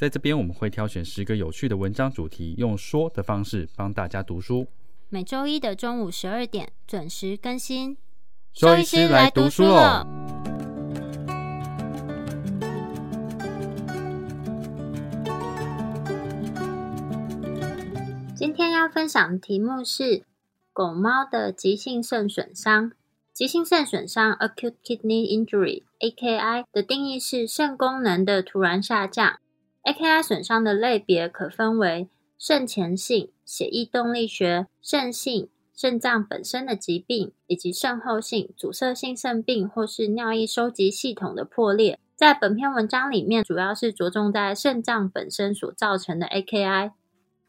在这边我们会挑选十个有趣的文章主题，用说的方式帮大家读书。每周一的中午十二点准时更新。兽医师来读书喽。今天要分享的题目是狗猫的急性肾损伤。急性肾损伤 （acute kidney injury，AKI） 的定义是肾功能的突然下降。AKI 损伤的类别可分为肾前性、血液动力学、肾性、肾脏本身的疾病，以及肾后性、阻塞性肾病或是尿液收集系统的破裂。在本篇文章里面，主要是着重在肾脏本身所造成的 AKI。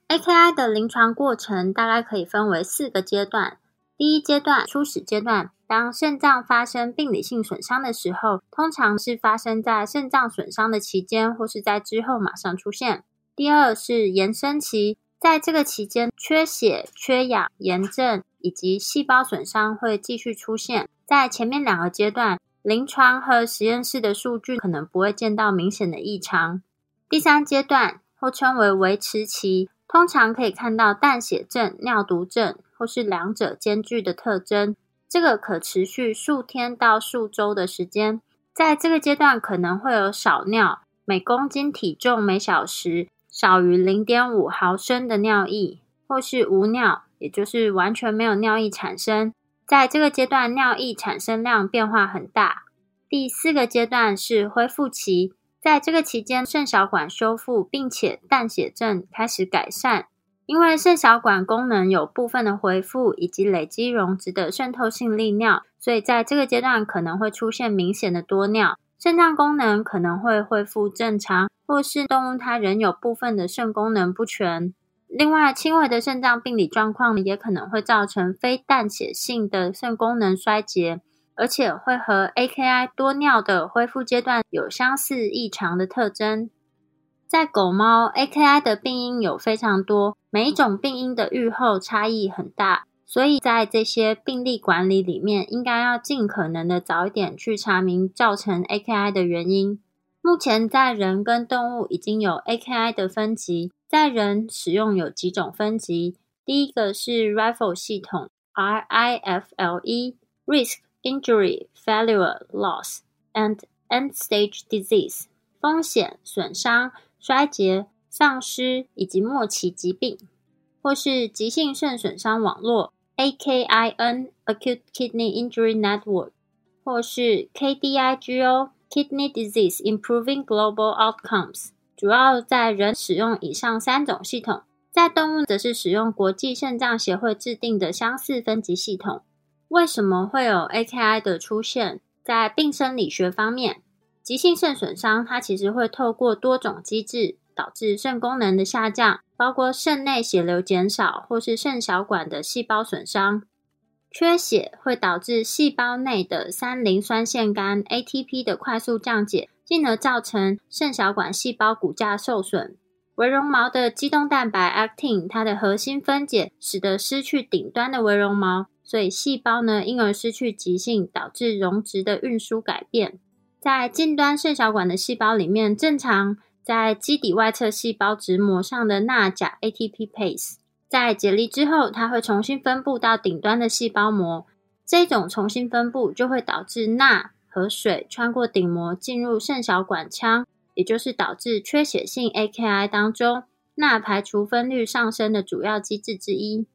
AKI 的临床过程大概可以分为四个阶段。第一阶段，初始阶段。当肾脏发生病理性损伤的时候，通常是发生在肾脏损伤的期间，或是在之后马上出现。第二是延伸期，在这个期间，缺血、缺氧、炎症以及细胞损伤会继续出现。在前面两个阶段，临床和实验室的数据可能不会见到明显的异常。第三阶段或称为维持期，通常可以看到淡血症、尿毒症或是两者兼具的特征。这个可持续数天到数周的时间，在这个阶段可能会有少尿，每公斤体重每小时少于零点五毫升的尿液，或是无尿，也就是完全没有尿液产生。在这个阶段，尿液产生量变化很大。第四个阶段是恢复期，在这个期间，肾小管修复，并且淡血症开始改善。因为肾小管功能有部分的恢复，以及累积溶质的渗透性利尿，所以在这个阶段可能会出现明显的多尿。肾脏功能可能会恢复正常，或是动物它仍有部分的肾功能不全。另外，轻微的肾脏病理状况也可能会造成非淡血性的肾功能衰竭，而且会和 AKI 多尿的恢复阶段有相似异常的特征。在狗猫 AKI 的病因有非常多，每一种病因的预后差异很大，所以在这些病例管理里面，应该要尽可能的早一点去查明造成 AKI 的原因。目前在人跟动物已经有 AKI 的分级，在人使用有几种分级，第一个是 RIFLE 系统 （R-I-F-L-E），Risk Injury Failure Loss and End Stage Disease，风险损伤。衰竭、丧失以及末期疾病，或是急性肾损伤网络 （AKIN，Acute Kidney Injury Network），或是 KDIGO，Kidney Disease Improving Global Outcomes。主要在人使用以上三种系统，在动物则是使用国际肾脏协会制定的相似分级系统。为什么会有 AKI 的出现？在病生理学方面。急性肾损伤，它其实会透过多种机制导致肾功能的下降，包括肾内血流减少，或是肾小管的细胞损伤。缺血会导致细胞内的三磷酸腺苷 （ATP） 的快速降解，进而造成肾小管细胞骨架受损。微绒毛的肌动蛋白 （actin） 它的核心分解使得失去顶端的微绒毛，所以细胞呢因而失去极性，导致溶质的运输改变。在近端肾小管的细胞里面，正常在基底外侧细胞质膜上的钠钾 ATPase，在解离之后，它会重新分布到顶端的细胞膜。这种重新分布就会导致钠和水穿过顶膜进入肾小管腔，也就是导致缺血性 AKI 当中钠排除分率上升的主要机制之一。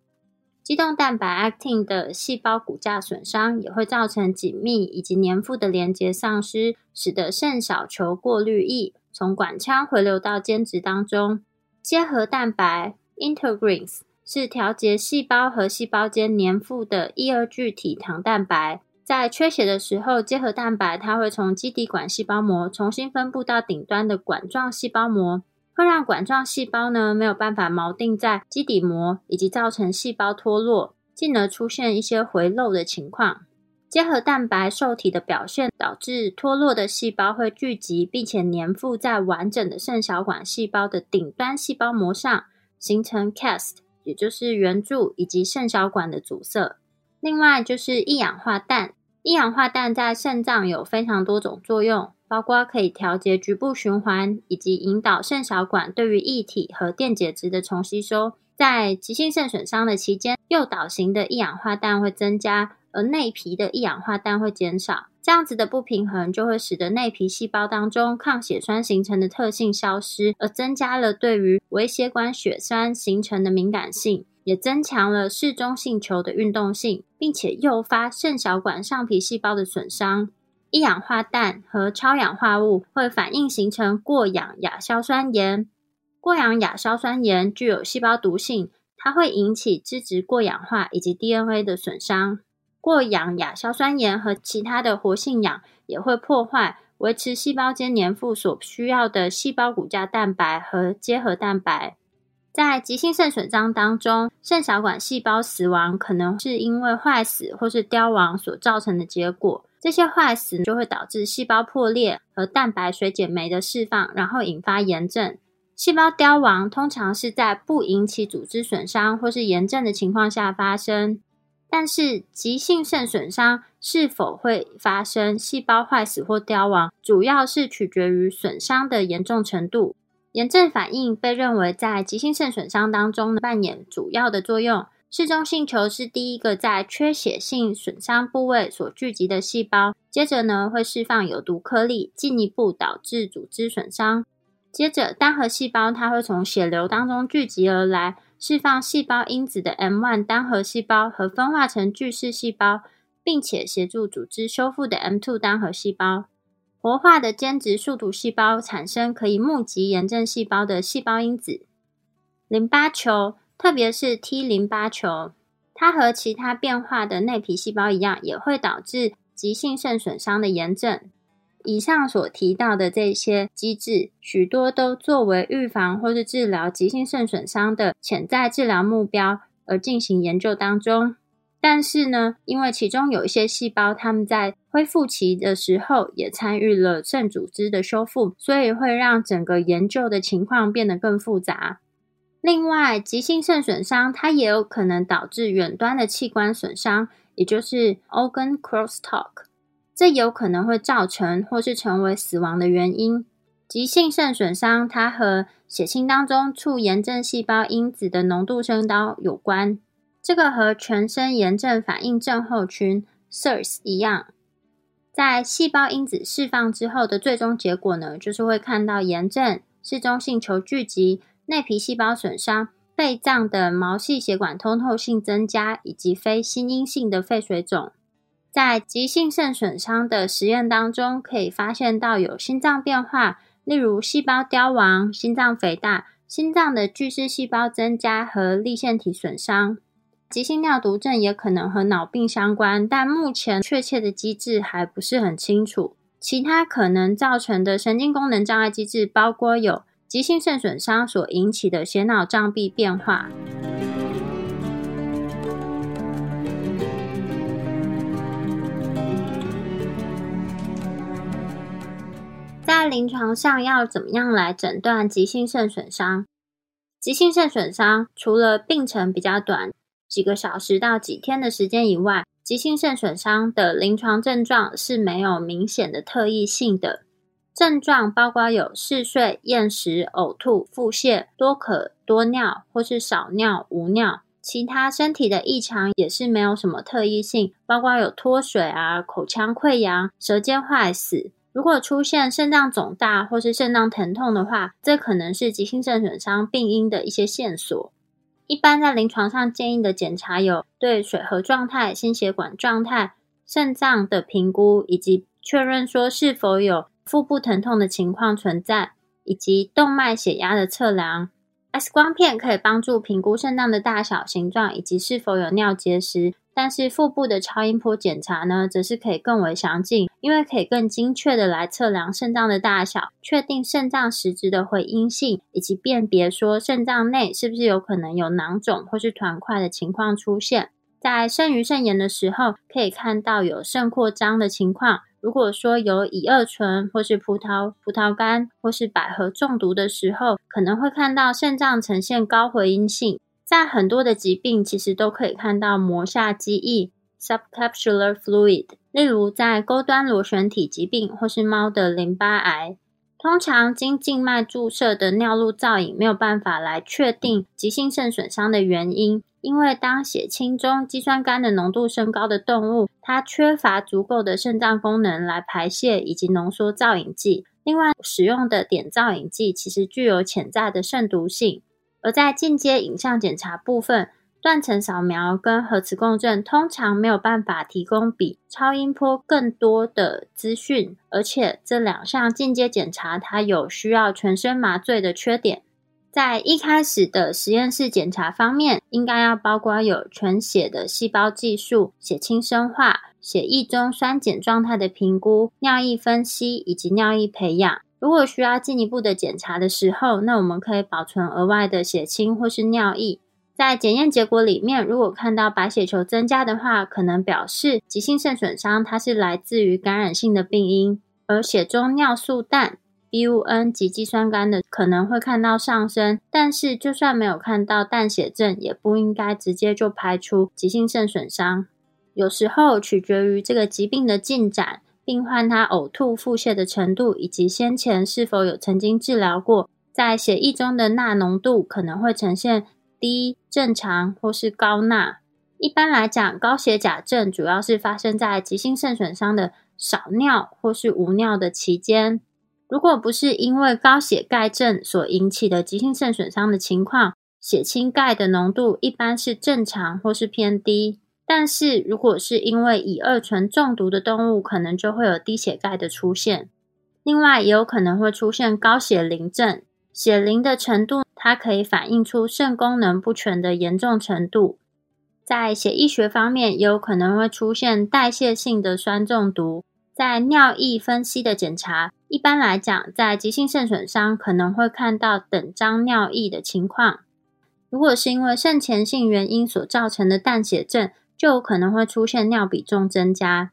肌动蛋白 actin 的细胞骨架损伤也会造成紧密以及粘附的连接丧失，使得肾小球过滤液从管腔回流到间质当中。结合蛋白 integrins 是调节细胞和细胞间粘附的一二聚体糖蛋白。在缺血的时候，结合蛋白它会从基底管细胞膜重新分布到顶端的管状细胞膜，会让管状细胞呢没有办法锚定在基底膜，以及造成细胞脱落，进而出现一些回漏的情况。结合蛋白受体的表现，导致脱落的细胞会聚集，并且粘附在完整的肾小管细胞的顶端细胞膜上，形成 cast，也就是圆柱以及肾小管的阻塞。另外就是一氧化氮，一氧化氮在肾脏有非常多种作用。包括可以调节局部循环，以及引导肾小管对于液体和电解质的重吸收。在急性肾损伤的期间，诱导型的一氧化氮会增加，而内皮的一氧化氮会减少。这样子的不平衡就会使得内皮细胞当中抗血栓形成的特性消失，而增加了对于微血管血栓形成的敏感性，也增强了嗜中性球的运动性，并且诱发肾小管上皮细胞的损伤。一氧化氮和超氧化物会反应形成过氧亚硝酸盐。过氧亚硝酸盐具有细胞毒性，它会引起脂质过氧化以及 DNA 的损伤。过氧亚硝酸盐和其他的活性氧也会破坏维持细胞间粘附所需要的细胞骨架蛋白和结合蛋白。在急性肾损伤当中，肾小管细胞死亡可能是因为坏死或是凋亡所造成的结果。这些坏死就会导致细胞破裂和蛋白水解酶的释放，然后引发炎症。细胞凋亡通常是在不引起组织损伤或是炎症的情况下发生，但是急性肾损伤是否会发生细胞坏死或凋亡，主要是取决于损伤的严重程度。炎症反应被认为在急性肾损伤当中扮演主要的作用。嗜中性球是第一个在缺血性损伤部位所聚集的细胞，接着呢会释放有毒颗粒，进一步导致组织损伤。接着单核细胞它会从血流当中聚集而来，释放细胞因子的 M1 单核细胞和分化成巨噬细胞，并且协助组织修复的 M2 单核细胞。活化的间质树突细胞产生可以募集炎症细胞的细胞因子。淋巴球。特别是 T 淋巴球，它和其他变化的内皮细胞一样，也会导致急性肾损伤的炎症。以上所提到的这些机制，许多都作为预防或是治疗急性肾损伤的潜在治疗目标而进行研究当中。但是呢，因为其中有一些细胞，它们在恢复期的时候也参与了肾组织的修复，所以会让整个研究的情况变得更复杂。另外，急性肾损伤它也有可能导致远端的器官损伤，也就是 organ crosstalk，这有可能会造成或是成为死亡的原因。急性肾损伤它和血清当中促炎症细胞因子的浓度升高有关，这个和全身炎症反应症候群 SIRS 一样，在细胞因子释放之后的最终结果呢，就是会看到炎症、嗜中性球聚集。内皮细胞损伤、肺脏的毛细血管通透性增加，以及非心因性的肺水肿，在急性肾损伤的实验当中，可以发现到有心脏变化，例如细胞凋亡、心脏肥大、心脏的巨噬细胞增加和粒线体损伤。急性尿毒症也可能和脑病相关，但目前确切的机制还不是很清楚。其他可能造成的神经功能障碍机制包括有。急性肾损伤所引起的血脑障壁变化，在临床上要怎么样来诊断急性肾损伤？急性肾损伤除了病程比较短，几个小时到几天的时间以外，急性肾损伤的临床症状是没有明显的特异性的。症状包括有嗜睡、厌食、呕吐、腹泻、多渴、多尿，或是少尿、无尿。其他身体的异常也是没有什么特异性，包括有脱水啊、口腔溃疡、舌尖坏死。如果出现肾脏肿大或是肾脏疼痛的话，这可能是急性肾损伤病因的一些线索。一般在临床上建议的检查有对水合状态、心血管状态、肾脏的评估，以及确认说是否有。腹部疼痛的情况存在，以及动脉血压的测量。X 光片可以帮助评估肾脏的大小、形状，以及是否有尿结石。但是腹部的超音波检查呢，则是可以更为详尽，因为可以更精确的来测量肾脏的大小，确定肾脏实质的回阴性，以及辨别说肾脏内是不是有可能有囊肿或是团块的情况出现。在肾盂肾炎的时候，可以看到有肾扩张的情况。如果说有乙二醇或是葡萄葡萄干或是百合中毒的时候，可能会看到肾脏呈现高回音性。在很多的疾病，其实都可以看到膜下积液 （subcapsular fluid）。例如，在钩端螺旋体疾病或是猫的淋巴癌，通常经静脉注射的尿路造影没有办法来确定急性肾损伤的原因，因为当血清中肌酸酐的浓度升高的动物，它缺乏足够的肾脏功能来排泄以及浓缩造影剂。另外，使用的碘造影剂其实具有潜在的肾毒性。而在进阶影像检查部分，断层扫描跟核磁共振通常没有办法提供比超音波更多的资讯，而且这两项进阶检查它有需要全身麻醉的缺点。在一开始的实验室检查方面，应该要包括有全血的细胞计数、血清生化、血液中酸碱状态的评估、尿液分析以及尿液培养。如果需要进一步的检查的时候，那我们可以保存额外的血清或是尿液。在检验结果里面，如果看到白血球增加的话，可能表示急性肾损伤它是来自于感染性的病因。而血中尿素氮 （BUN） 及肌酸酐的可能会看到上升，但是就算没有看到淡血症，也不应该直接就排除急性肾损伤。有时候取决于这个疾病的进展。病患他呕吐、腹泻的程度，以及先前是否有曾经治疗过，在血液中的钠浓度可能会呈现低、正常或是高钠。一般来讲，高血钾症主要是发生在急性肾损伤的少尿或是无尿的期间。如果不是因为高血钙症所引起的急性肾损伤的情况，血清钙的浓度一般是正常或是偏低。但是，如果是因为乙二醇中毒的动物，可能就会有低血钙的出现。另外，也有可能会出现高血磷症，血磷的程度，它可以反映出肾功能不全的严重程度。在血液学方面，也有可能会出现代谢性的酸中毒。在尿液分析的检查，一般来讲，在急性肾损伤可能会看到等张尿液的情况。如果是因为肾前性原因所造成的淡血症，就有可能会出现尿比重增加，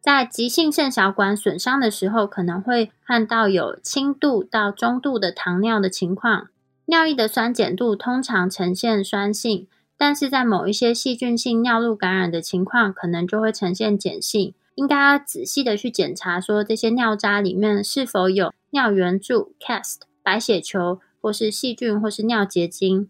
在急性肾小管损伤的时候，可能会看到有轻度到中度的糖尿的情况。尿液的酸碱度通常呈现酸性，但是在某一些细菌性尿路感染的情况，可能就会呈现碱性。应该要仔细的去检查，说这些尿渣里面是否有尿圆柱 （cast）、白血球，或是细菌，或是尿结晶。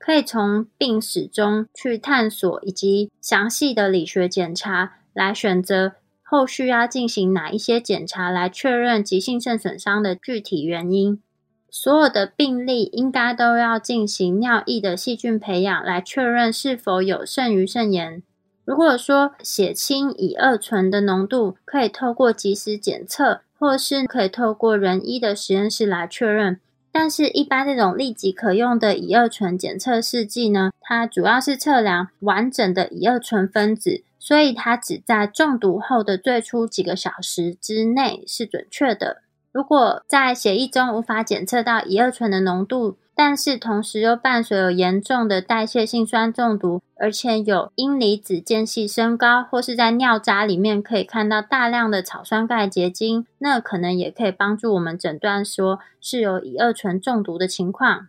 可以从病史中去探索，以及详细的理学检查来选择后续要进行哪一些检查来确认急性肾损伤的具体原因。所有的病例应该都要进行尿液的细菌培养来确认是否有肾盂肾炎。如果说血清乙二醇的浓度可以透过及时检测，或是可以透过人医的实验室来确认。但是，一般这种立即可用的乙二醇检测试剂呢，它主要是测量完整的乙二醇分子，所以它只在中毒后的最初几个小时之内是准确的。如果在血液中无法检测到乙二醇的浓度，但是同时又伴随有严重的代谢性酸中毒，而且有阴离子间隙升高，或是在尿渣里面可以看到大量的草酸钙结晶，那可能也可以帮助我们诊断说是有乙二醇中毒的情况。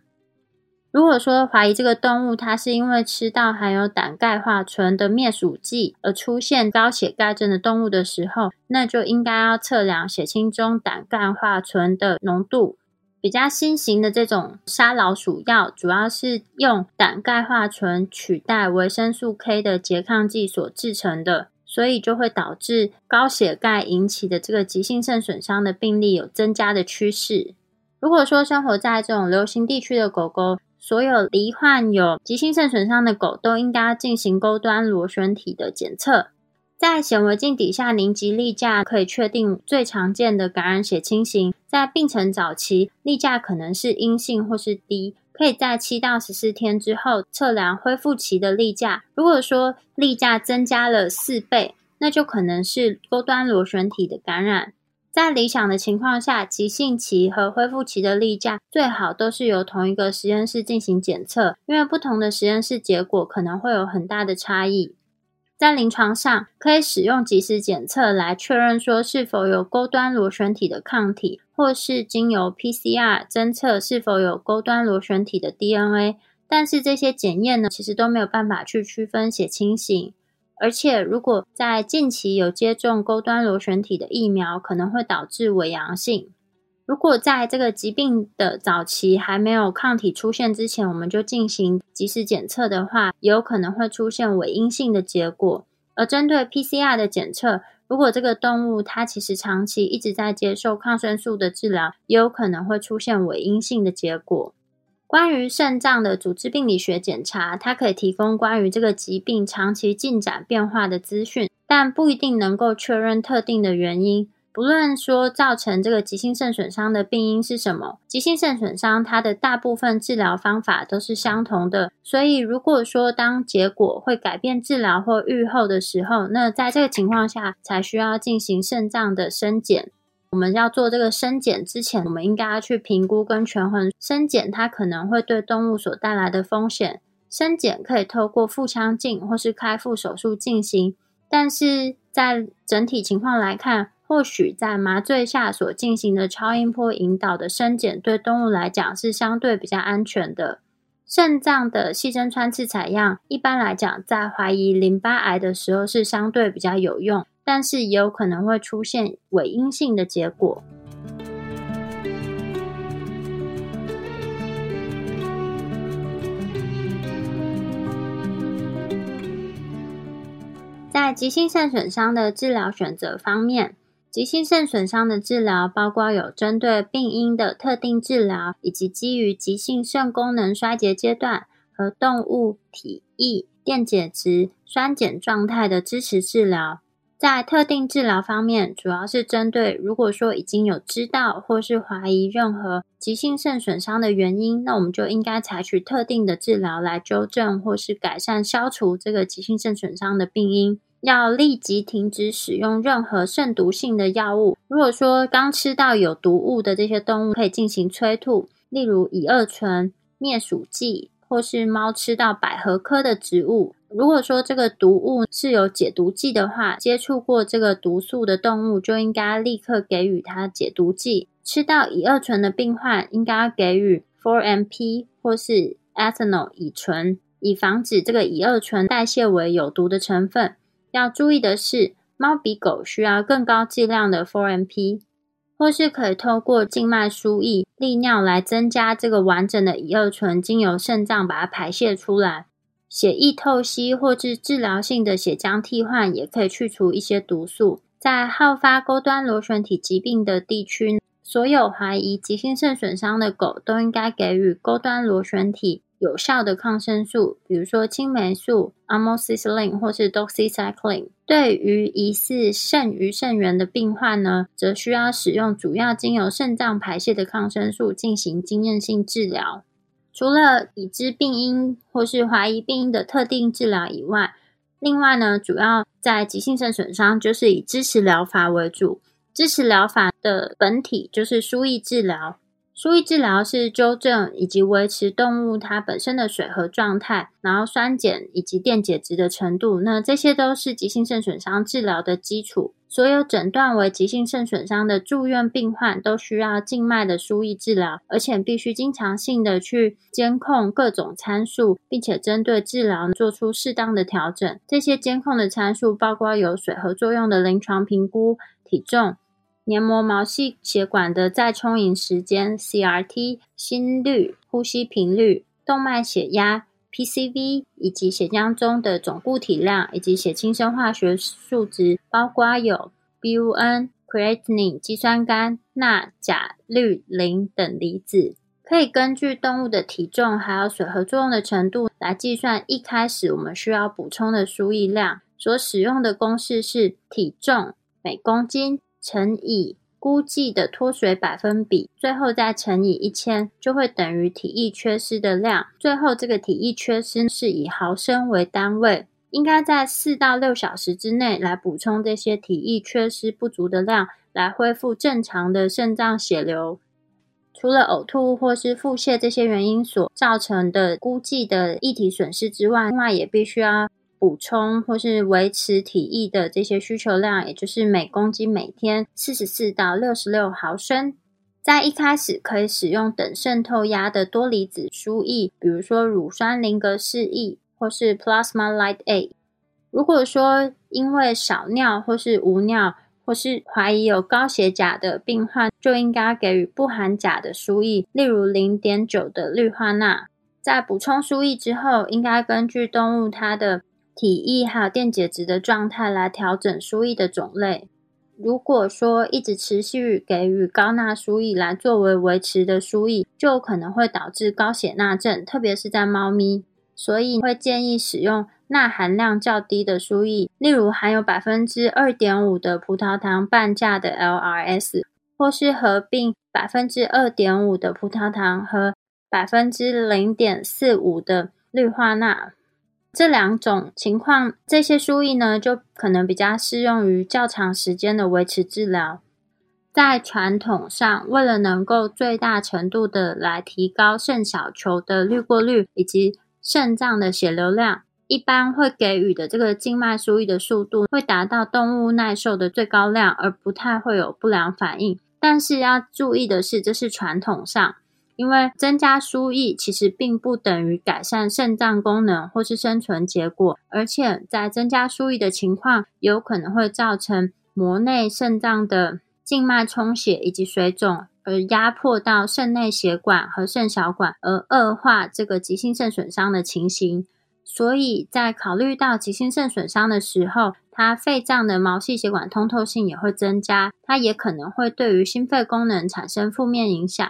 如果说怀疑这个动物它是因为吃到含有胆钙化醇的灭鼠剂而出现高血钙症的动物的时候，那就应该要测量血清中胆钙化醇的浓度。比较新型的这种杀老鼠药，主要是用胆钙化醇取代维生素 K 的拮抗剂所制成的，所以就会导致高血钙引起的这个急性肾损伤的病例有增加的趋势。如果说生活在这种流行地区的狗狗，所有罹患有急性肾损伤的狗都应该进行钩端螺旋体的检测。在显微镜底下凝集例假，可以确定最常见的感染血清型。在病程早期，例假可能是阴性或是低，可以在七到十四天之后测量恢复期的例假。如果说例假增加了四倍，那就可能是钩端螺旋体的感染。在理想的情况下，急性期和恢复期的例假最好都是由同一个实验室进行检测，因为不同的实验室结果可能会有很大的差异。在临床上，可以使用即时检测来确认说是否有钩端螺旋体的抗体，或是经由 PCR 侦测是否有钩端螺旋体的 DNA。但是这些检验呢，其实都没有办法去区分血清型。而且，如果在近期有接种钩端螺旋体的疫苗，可能会导致伪阳性。如果在这个疾病的早期还没有抗体出现之前，我们就进行及时检测的话，有可能会出现伪阴性的结果。而针对 PCR 的检测，如果这个动物它其实长期一直在接受抗生素的治疗，也有可能会出现伪阴性的结果。关于肾脏的组织病理学检查，它可以提供关于这个疾病长期进展变化的资讯，但不一定能够确认特定的原因。不论说造成这个急性肾损伤的病因是什么，急性肾损伤它的大部分治疗方法都是相同的。所以，如果说当结果会改变治疗或预后的时候，那在这个情况下才需要进行肾脏的生检。我们要做这个生检之前，我们应该要去评估跟权衡生检它可能会对动物所带来的风险。生检可以透过腹腔镜或是开腹手术进行，但是在整体情况来看，或许在麻醉下所进行的超音波引导的生检，对动物来讲是相对比较安全的。肾脏的细针穿刺采样，一般来讲，在怀疑淋巴癌的时候是相对比较有用。但是也有可能会出现伪阴性的结果。在急性肾损伤的治疗选择方面，急性肾损伤的治疗包括有针对病因的特定治疗，以及基于急性肾功能衰竭阶段和动物体液电解质酸碱状态的支持治疗。在特定治疗方面，主要是针对如果说已经有知道或是怀疑任何急性肾损伤的原因，那我们就应该采取特定的治疗来纠正或是改善、消除这个急性肾损伤的病因。要立即停止使用任何肾毒性的药物。如果说刚吃到有毒物的这些动物，可以进行催吐，例如乙二醇、灭鼠剂，或是猫吃到百合科的植物。如果说这个毒物是有解毒剂的话，接触过这个毒素的动物就应该立刻给予它解毒剂。吃到乙二醇的病患应该给予 4-MP 或是 ethanol 乙醇，以防止这个乙二醇代谢为有毒的成分。要注意的是，猫比狗需要更高剂量的 4-MP，或是可以透过静脉输液、利尿来增加这个完整的乙二醇，经由肾脏把它排泄出来。血液透析或是治疗性的血浆替换，也可以去除一些毒素。在好发钩端螺旋体疾病的地区，所有怀疑急性肾损伤的狗都应该给予钩端螺旋体有效的抗生素，比如说青霉素 （amoxicillin） 或是 doxycycline。对于疑似肾盂肾源的病患呢，则需要使用主要经由肾脏排泄的抗生素进行经验性治疗。除了已知病因或是怀疑病因的特定治疗以外，另外呢，主要在急性肾损伤就是以支持疗法为主。支持疗法的本体就是输液治疗。输液治疗是纠正以及维持动物它本身的水合状态，然后酸碱以及电解质的程度。那这些都是急性肾损伤治疗的基础。所有诊断为急性肾损伤的住院病患都需要静脉的输液治疗，而且必须经常性的去监控各种参数，并且针对治疗做出适当的调整。这些监控的参数包括有水合作用的临床评估、体重。黏膜毛细血管的再充盈时间 （CRT）、心率、呼吸频率、动脉血压 （PCV） 以及血浆中的总固体量以及血清生化学数值，包括有 BUN、creatinine、肌酸酐、钠、钾、氯、磷等离子。可以根据动物的体重还有水合作用的程度来计算一开始我们需要补充的输液量。所使用的公式是体重每公斤。乘以估计的脱水百分比，最后再乘以一千，就会等于体液缺失的量。最后这个体液缺失是以毫升为单位，应该在四到六小时之内来补充这些体液缺失不足的量，来恢复正常的肾脏血流。除了呕吐或是腹泻这些原因所造成的估计的液体损失之外，另外也必须要。补充或是维持体液的这些需求量，也就是每公斤每天四十四到六十六毫升。在一开始可以使用等渗透压的多离子输液，比如说乳酸林格氏液或是 Plasma Light A。如果说因为少尿或是无尿，或是怀疑有高血钾的病患，就应该给予不含钾的输液，例如零点九的氯化钠。在补充输液之后，应该根据动物它的体液还有电解质的状态来调整输液的种类。如果说一直持续给予高钠输液来作为维持的输液，就可能会导致高血钠症，特别是在猫咪。所以会建议使用钠含量较低的输液，例如含有百分之二点五的葡萄糖半价的 LRS，或是合并百分之二点五的葡萄糖和百分之零点四五的氯化钠。这两种情况，这些输液呢，就可能比较适用于较长时间的维持治疗。在传统上，为了能够最大程度的来提高肾小球的滤过率以及肾脏的血流量，一般会给予的这个静脉输液的速度会达到动物耐受的最高量，而不太会有不良反应。但是要注意的是，这是传统上。因为增加输液其实并不等于改善肾脏功能或是生存结果，而且在增加输液的情况，有可能会造成膜内肾脏的静脉充血以及水肿，而压迫到肾内血管和肾小管，而恶化这个急性肾损伤的情形。所以在考虑到急性肾损伤的时候，它肺脏的毛细血管通透性也会增加，它也可能会对于心肺功能产生负面影响。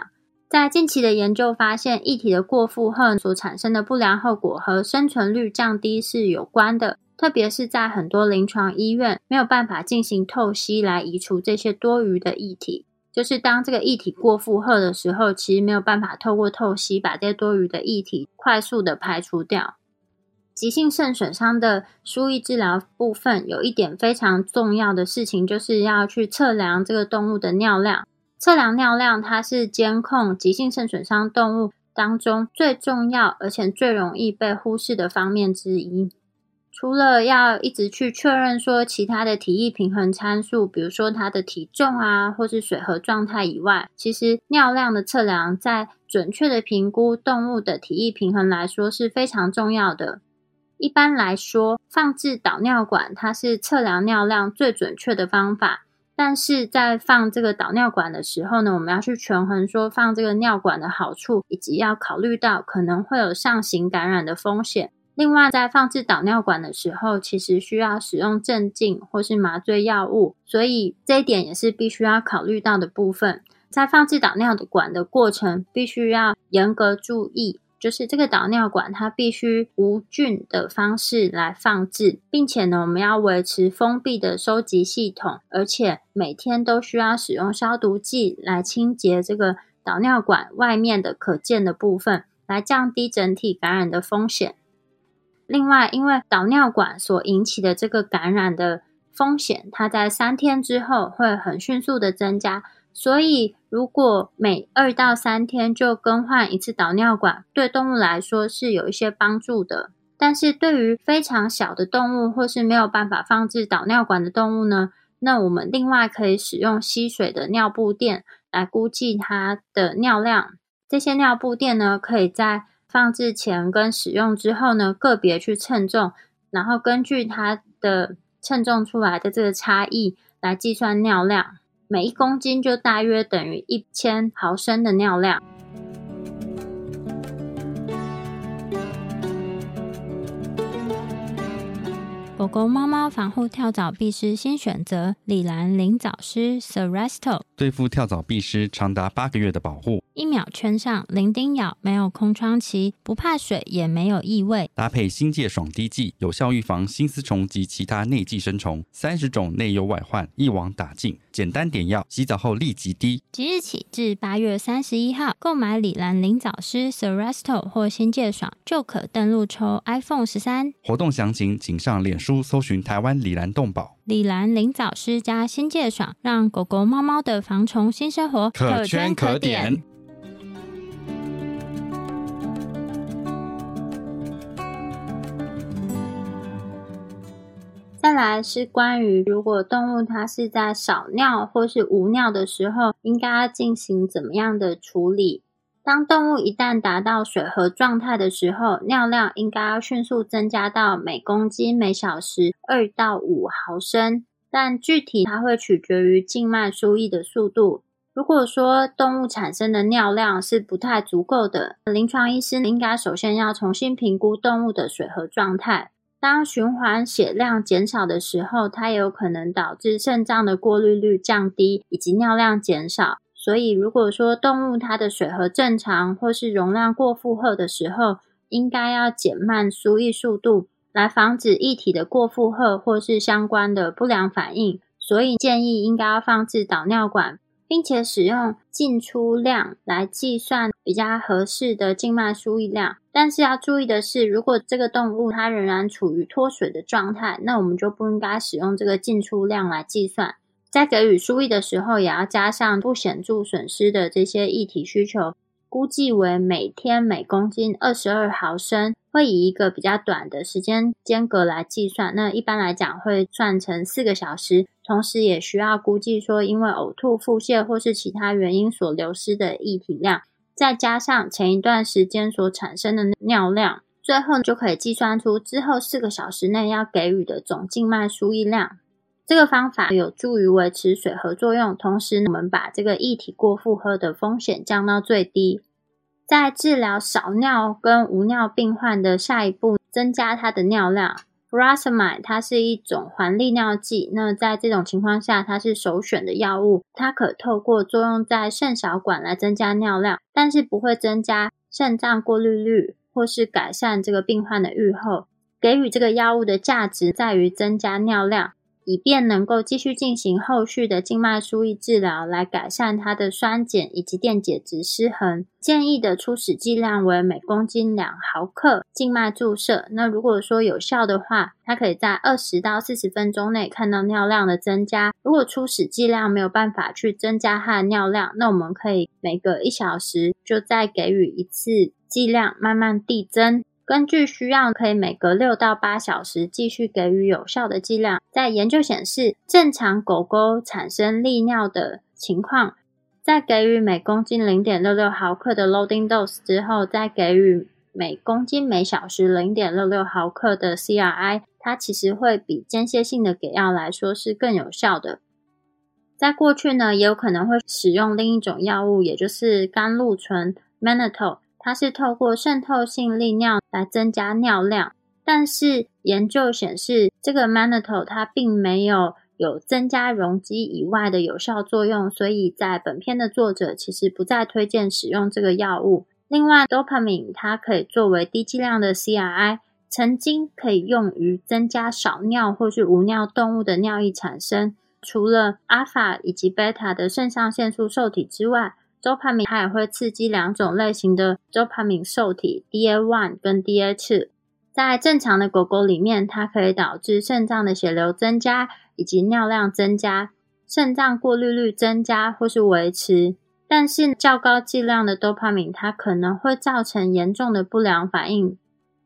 在近期的研究发现，液体的过负荷所产生的不良后果和生存率降低是有关的。特别是在很多临床医院没有办法进行透析来移除这些多余的液体，就是当这个液体过负荷的时候，其实没有办法透过透析把这些多余的液体快速的排除掉。急性肾损伤的输液治疗部分有一点非常重要的事情，就是要去测量这个动物的尿量。测量尿量，它是监控急性肾损伤动物当中最重要而且最容易被忽视的方面之一。除了要一直去确认说其他的体液平衡参数，比如说它的体重啊，或是水合状态以外，其实尿量的测量在准确的评估动物的体液平衡来说是非常重要的。一般来说，放置导尿管它是测量尿量最准确的方法。但是在放这个导尿管的时候呢，我们要去权衡说放这个尿管的好处，以及要考虑到可能会有上行感染的风险。另外，在放置导尿管的时候，其实需要使用镇静或是麻醉药物，所以这一点也是必须要考虑到的部分。在放置导尿的管的过程，必须要严格注意。就是这个导尿管，它必须无菌的方式来放置，并且呢，我们要维持封闭的收集系统，而且每天都需要使用消毒剂来清洁这个导尿管外面的可见的部分，来降低整体感染的风险。另外，因为导尿管所引起的这个感染的风险，它在三天之后会很迅速的增加。所以，如果每二到三天就更换一次导尿管，对动物来说是有一些帮助的。但是对于非常小的动物或是没有办法放置导尿管的动物呢，那我们另外可以使用吸水的尿布垫来估计它的尿量。这些尿布垫呢，可以在放置前跟使用之后呢，个别去称重，然后根据它的称重出来的这个差异来计算尿量。每一公斤就大约等于一千毫升的尿量。狗狗、猫猫防护跳蚤必虱新选择——李兰灵藻虱 （Seresto），对付跳蚤、蜱虱长达八个月的保护。一秒圈上，零叮咬，没有空窗期，不怕水，也没有异味。搭配新界爽滴剂，有效预防新丝虫及其他内寄生虫，三十种内忧外患一网打尽。简单点药，洗澡后立即滴。即日起至八月三十一号，购买李兰灵藻师 Seresto 或新界爽，就可登录抽 iPhone 十三。活动详情请上脸书搜寻台湾李兰动保。李兰灵藻师加新界爽，让狗狗、猫猫的防虫新生活可圈可点。再来是关于，如果动物它是在少尿或是无尿的时候，应该要进行怎么样的处理？当动物一旦达到水合状态的时候，尿量应该要迅速增加到每公斤每小时二到五毫升，但具体它会取决于静脉输液的速度。如果说动物产生的尿量是不太足够的，临床医师应该首先要重新评估动物的水合状态。当循环血量减少的时候，它也有可能导致肾脏的过滤率降低以及尿量减少。所以，如果说动物它的水合正常或是容量过负荷的时候，应该要减慢输液速度，来防止液体的过负荷或是相关的不良反应。所以，建议应该要放置导尿管。并且使用进出量来计算比较合适的静脉输液量，但是要注意的是，如果这个动物它仍然处于脱水的状态，那我们就不应该使用这个进出量来计算。在给予输液的时候，也要加上不显著损失的这些液体需求。估计为每天每公斤二十二毫升，会以一个比较短的时间间隔来计算。那一般来讲会算成四个小时，同时也需要估计说，因为呕吐、腹泻或是其他原因所流失的液体量，再加上前一段时间所产生的尿量，最后就可以计算出之后四个小时内要给予的总静脉输液量。这个方法有助于维持水合作用，同时我们把这个液体过负荷的风险降到最低。在治疗少尿跟无尿病患的下一步，增加它的尿量。Furosemide 它是一种环利尿剂，那在这种情况下，它是首选的药物。它可透过作用在肾小管来增加尿量，但是不会增加肾脏过滤率或是改善这个病患的愈后。给予这个药物的价值在于增加尿量。以便能够继续进行后续的静脉输液治疗，来改善它的酸碱以及电解质失衡。建议的初始剂量为每公斤两毫克静脉注射。那如果说有效的话，它可以在二十到四十分钟内看到尿量的增加。如果初始剂量没有办法去增加它的尿量，那我们可以每隔一小时就再给予一次剂量，慢慢递增。根据需要，可以每隔六到八小时继续给予有效的剂量。在研究显示，正常狗狗产生利尿的情况，在给予每公斤零点六六毫克的 loading dose 之后，再给予每公斤每小时零点六六毫克的 CRI，它其实会比间歇性的给药来说是更有效的。在过去呢，也有可能会使用另一种药物，也就是甘露醇 mannitol。它是透过渗透性利尿来增加尿量，但是研究显示，这个 mannitol 它并没有有增加容积以外的有效作用，所以在本片的作者其实不再推荐使用这个药物。另外，dopamine 它可以作为低剂量的 CRI，曾经可以用于增加少尿或是无尿动物的尿液产生。除了 alpha 以及 beta 的肾上腺素受体之外，周帕明它也会刺激两种类型的周帕明受体，DA1 跟 DA2。在正常的狗狗里面，它可以导致肾脏的血流增加以及尿量增加，肾脏过滤率增加或是维持。但是较高剂量的多帕明，它可能会造成严重的不良反应，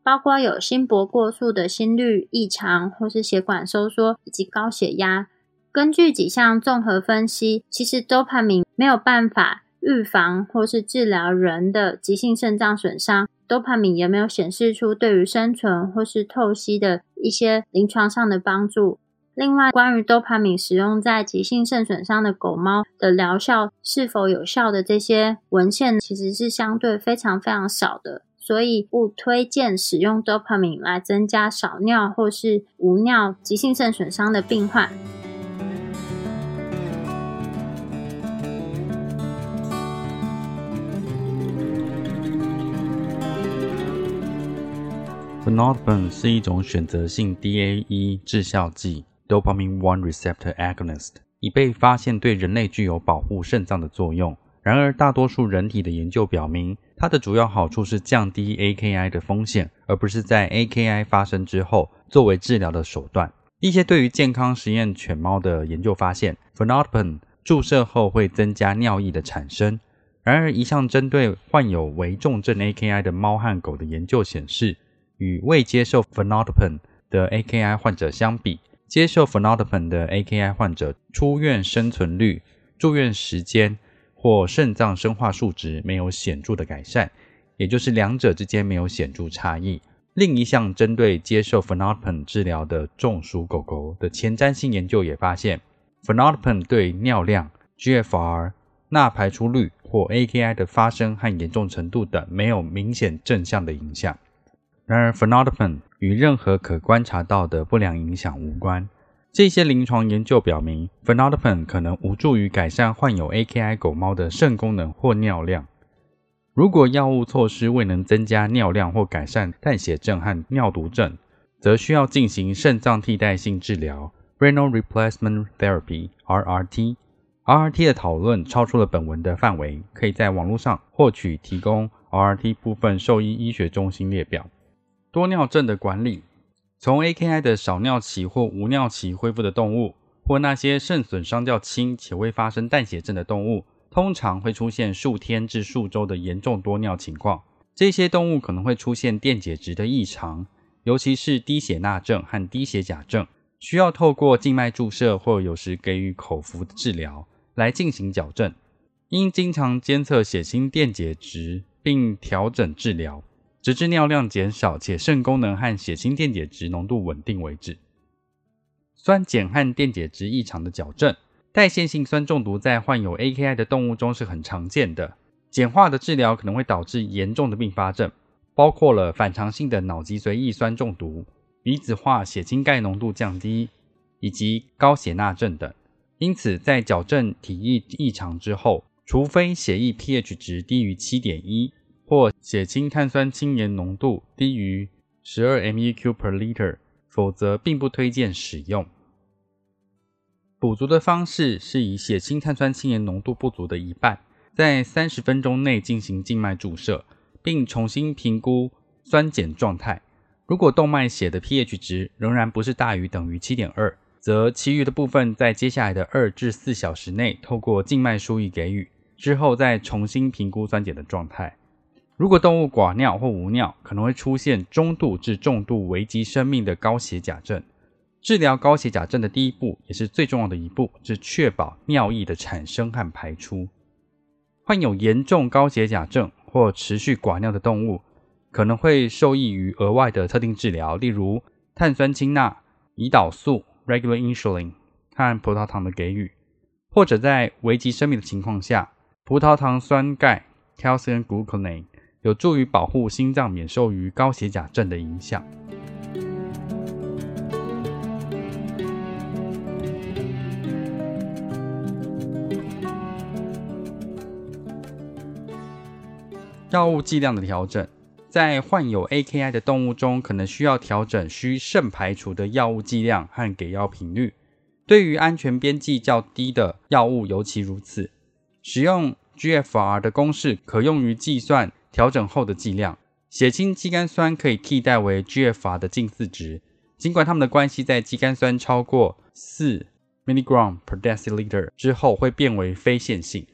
包括有心搏过速的心率异常，或是血管收缩以及高血压。根据几项综合分析，其实多帕明没有办法。预防或是治疗人的急性肾脏损伤，多帕明也没有显示出对于生存或是透析的一些临床上的帮助。另外，关于多帕明使用在急性肾损伤的狗猫的疗效是否有效的这些文献，其实是相对非常非常少的，所以不推荐使用多帕明来增加少尿或是无尿急性肾损伤的病患。Phenolphine 是一种选择性 DAE 致效剂 （Dopamine One Receptor Agonist），已被发现对人类具有保护肾脏的作用。然而，大多数人体的研究表明，它的主要好处是降低 AKI 的风险，而不是在 AKI 发生之后作为治疗的手段。一些对于健康实验犬猫的研究发现，Phenolphine 注射后会增加尿液的产生。然而，一项针对患有危重症 AKI 的猫和狗的研究显示，与未接受 Phenolphine 的 AKI 患者相比，接受 Phenolphine 的 AKI 患者出院生存率、住院时间或肾脏生化数值没有显著的改善，也就是两者之间没有显著差异。另一项针对接受 Phenolphine 治疗的中暑狗狗的前瞻性研究也发现，Phenolphine 对尿量、GFR、钠排出率或 AKI 的发生和严重程度等没有明显正向的影响。然而，Phenolphine 与任何可观察到的不良影响无关。这些临床研究表明，Phenolphine 可能无助于改善患有 AKI 狗猫的肾功能或尿量。如果药物措施未能增加尿量或改善淡血症和尿毒症，则需要进行肾脏替代性治疗 （Renal Replacement Therapy，RRT）。RRT 的讨论超出了本文的范围，可以在网络上获取提供 RRT 部分兽医医学中心列表。多尿症的管理，从 AKI 的少尿期或无尿期恢复的动物，或那些肾损伤较轻且未发生淡血症的动物，通常会出现数天至数周的严重多尿情况。这些动物可能会出现电解质的异常，尤其是低血钠症和低血钾症，需要透过静脉注射或有时给予口服治疗来进行矫正。应经常监测血清电解质并调整治疗。直至尿量减少且肾功能和血清电解质浓度稳定为止。酸碱和电解质异常的矫正，代谢性酸中毒在患有 AKI 的动物中是很常见的。碱化的治疗可能会导致严重的并发症，包括了反常性的脑脊髓液酸中毒、离子化血清钙浓度降低以及高血钠症等。因此，在矫正体液异常之后，除非血液 pH 值低于七点一。或血清碳酸氢盐浓度低于十二 m·e·q per liter，否则并不推荐使用。补足的方式是以血清碳酸氢盐浓度不足的一半，在三十分钟内进行静脉注射，并重新评估酸碱状态。如果动脉血的 pH 值仍然不是大于等于七点二，则其余的部分在接下来的二至四小时内透过静脉输液给予，之后再重新评估酸碱的状态。如果动物寡尿或无尿，可能会出现中度至重度危及生命的高血钾症。治疗高血钾症的第一步，也是最重要的一步，是确保尿液的产生和排出。患有严重高血钾症或持续寡尿的动物，可能会受益于额外的特定治疗，例如碳酸氢钠、胰岛素 （regular insulin） 和葡萄糖的给予，或者在危及生命的情况下，葡萄糖酸钙 （calcium gluconate）。有助于保护心脏免受于高血钾症的影响。药物剂量的调整，在患有 AKI 的动物中，可能需要调整需肾排除的药物剂量和给药频率。对于安全边际较低的药物尤其如此。使用 GFR 的公式可用于计算。调整后的剂量，血清肌酐酸可以替代为 GFR 的近似值，尽管它们的关系在肌酐酸超过四 milligram per deciliter 之后会变为非线性。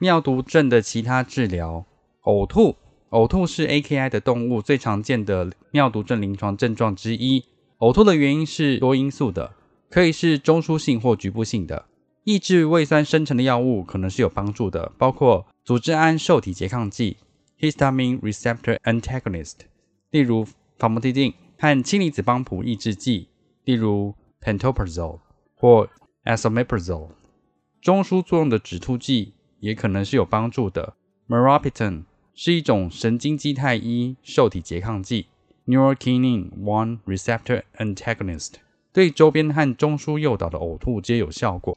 尿毒症的其他治疗，呕吐，呕吐是 AKI 的动物最常见的尿毒症临床症状之一。呕吐的原因是多因素的，可以是中枢性或局部性的。抑制胃酸生成的药物可能是有帮助的，包括组织胺受体拮抗剂 （histamine receptor antagonist），例如法莫替定和氢离子帮谱抑制剂，例如 pantoprazole 或 esomeprazole。中枢作用的止吐剂也可能是有帮助的 m e r o p i t a n 是一种神经基肽一受体拮抗剂 （neurokinin one receptor antagonist），对周边和中枢诱导的呕吐皆有效果。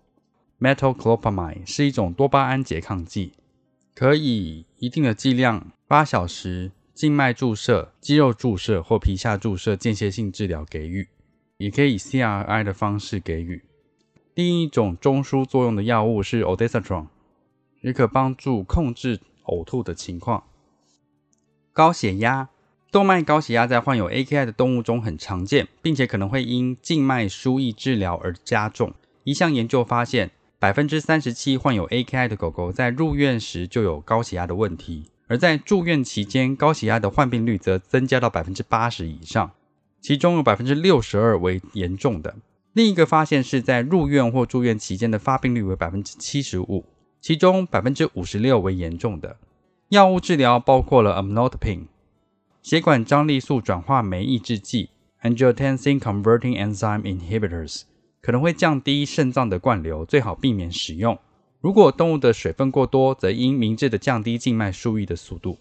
Metoclopramide 是一种多巴胺拮抗剂，可以一定的剂量八小时静脉注射、肌肉注射或皮下注射间歇性治疗给予，也可以 CRI 的方式给予。另一种中枢作用的药物是 Ondansetron，也可帮助控制呕吐的情况。高血压，动脉高血压在患有 AKI 的动物中很常见，并且可能会因静脉输液治疗而加重。一项研究发现，百分之三十七患有 AKI 的狗狗在入院时就有高血压的问题。而在住院期间，高血压的患病率则增加到百分之八十以上，其中有百分之六十二为严重的。另一个发现是在入院或住院期间的发病率为百分之七十五，其中百分之五十六为严重的。药物治疗包括了 amlodipine、血管张力素转化酶抑制剂 （angiotensin converting enzyme inhibitors），可能会降低肾脏的灌流，最好避免使用。如果动物的水分过多，则应明智的降低静脉输液的速度。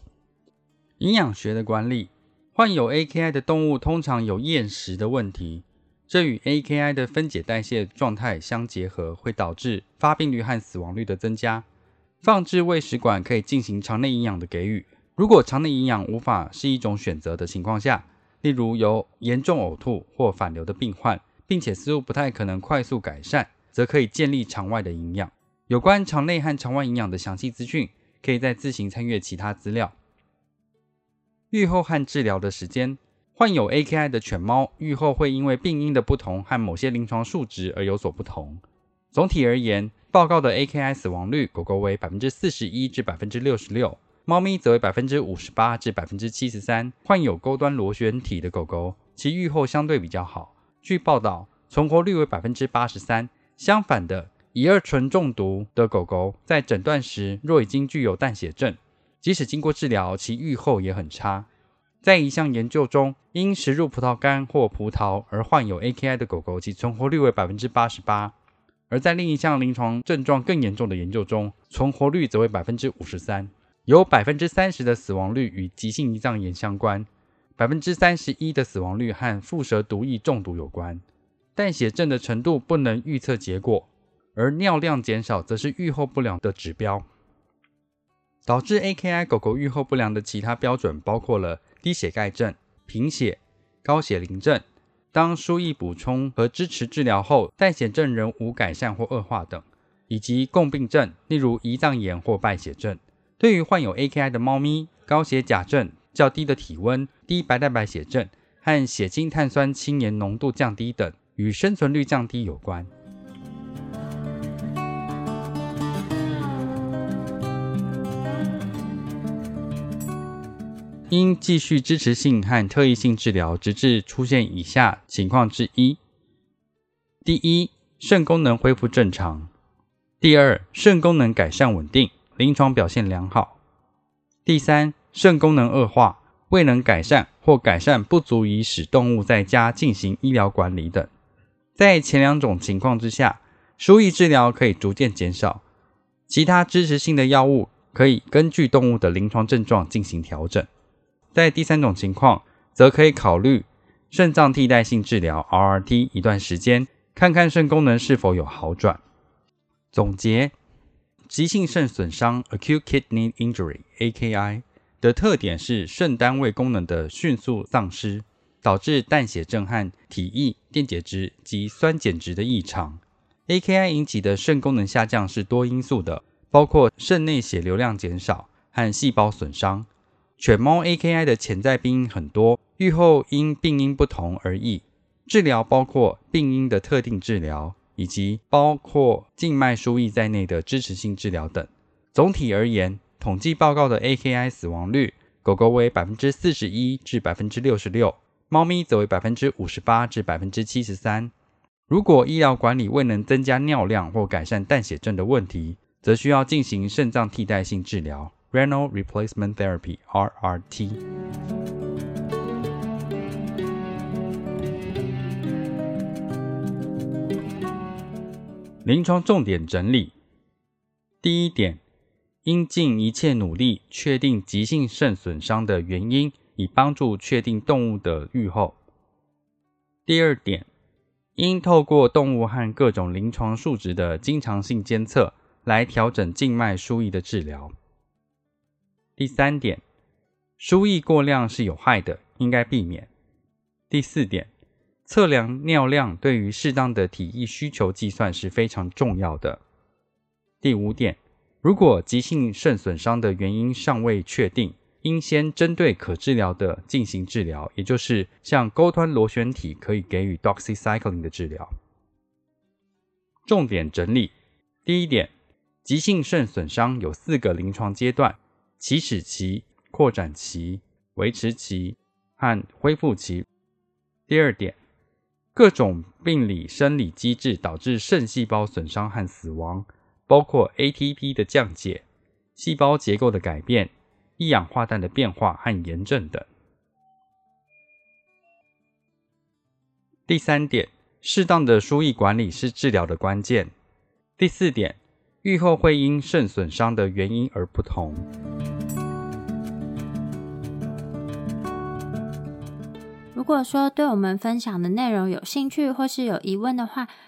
营养学的管理，患有 AKI 的动物通常有厌食的问题，这与 AKI 的分解代谢状态相结合，会导致发病率和死亡率的增加。放置喂食管可以进行肠内营养的给予。如果肠内营养无法是一种选择的情况下，例如有严重呕吐或反流的病患，并且似乎不太可能快速改善，则可以建立肠外的营养。有关肠内和肠外营养的详细资讯，可以在自行参阅其他资料。愈后和治疗的时间，患有 AKI 的犬猫愈后会因为病因的不同和某些临床数值而有所不同。总体而言，报告的 AKI 死亡率，狗狗为百分之四十一至百分之六十六，猫咪则为百分之五十八至百分之七十三。患有钩端螺旋体的狗狗，其愈后相对比较好。据报道，存活率为百分之八十三。相反的。乙二醇中毒的狗狗在诊断时，若已经具有淡血症，即使经过治疗，其愈后也很差。在一项研究中，因食入葡萄干或葡萄而患有 AKI 的狗狗，其存活率为百分之八十八；而在另一项临床症状更严重的研究中，存活率则为百分之五十三。有百分之三十的死亡率与急性胰脏炎相关，百分之三十一的死亡率和腹蛇毒液中毒有关。淡血症的程度不能预测结果。而尿量减少则是预后不良的指标。导致 AKI 狗狗预后不良的其他标准包括了低血钙症、贫血、高血磷症。当输液补充和支持治疗后，代血症仍无改善或恶化等，以及共病症，例如胰脏炎或败血症。对于患有 AKI 的猫咪，高血钾症、较低的体温、低白蛋白血症和血清碳酸氢盐浓度降低等，与生存率降低有关。应继续支持性和特异性治疗，直至出现以下情况之一：第一，肾功能恢复正常；第二，肾功能改善稳定，临床表现良好；第三，肾功能恶化，未能改善或改善不足以使动物在家进行医疗管理等。在前两种情况之下，输液治疗可以逐渐减少，其他支持性的药物可以根据动物的临床症状进行调整。在第三种情况，则可以考虑肾脏替代性治疗 （RRT） 一段时间，看看肾功能是否有好转。总结：急性肾损伤 （Acute Kidney Injury，AKI） 的特点是肾单位功能的迅速丧失，导致淡血症和体液、电解质及酸碱值的异常。AKI 引起的肾功能下降是多因素的，包括肾内血流量减少和细胞损伤。犬猫 AKI 的潜在病因很多，愈后因病因不同而异。治疗包括病因的特定治疗，以及包括静脉输液在内的支持性治疗等。总体而言，统计报告的 AKI 死亡率，狗狗为百分之四十一至百分之六十六，猫咪则为百分之五十八至百分之七十三。如果医疗管理未能增加尿量或改善淡血症的问题，则需要进行肾脏替代性治疗。Renal Replacement Therapy (RRT). 临床重点整理：第一点，应尽一切努力确定急性肾损伤的原因，以帮助确定动物的预后。第二点，应透过动物和各种临床数值的经常性监测，来调整静脉输液的治疗。第三点，输液过量是有害的，应该避免。第四点，测量尿量对于适当的体液需求计算是非常重要的。第五点，如果急性肾损伤的原因尚未确定，应先针对可治疗的进行治疗，也就是像钩端螺旋体可以给予 doxycycline 的治疗。重点整理：第一点，急性肾损伤有四个临床阶段：起始期、扩展期、维持期和恢复期。第二点，各种病理生理机制导致肾细胞损伤和死亡，包括 ATP 的降解、细胞结构的改变。一氧化氮的变化和炎症等。第三点，适当的输液管理是治疗的关键。第四点，愈后会因肾损伤的原因而不同。如果说对我们分享的内容有兴趣或是有疑问的话，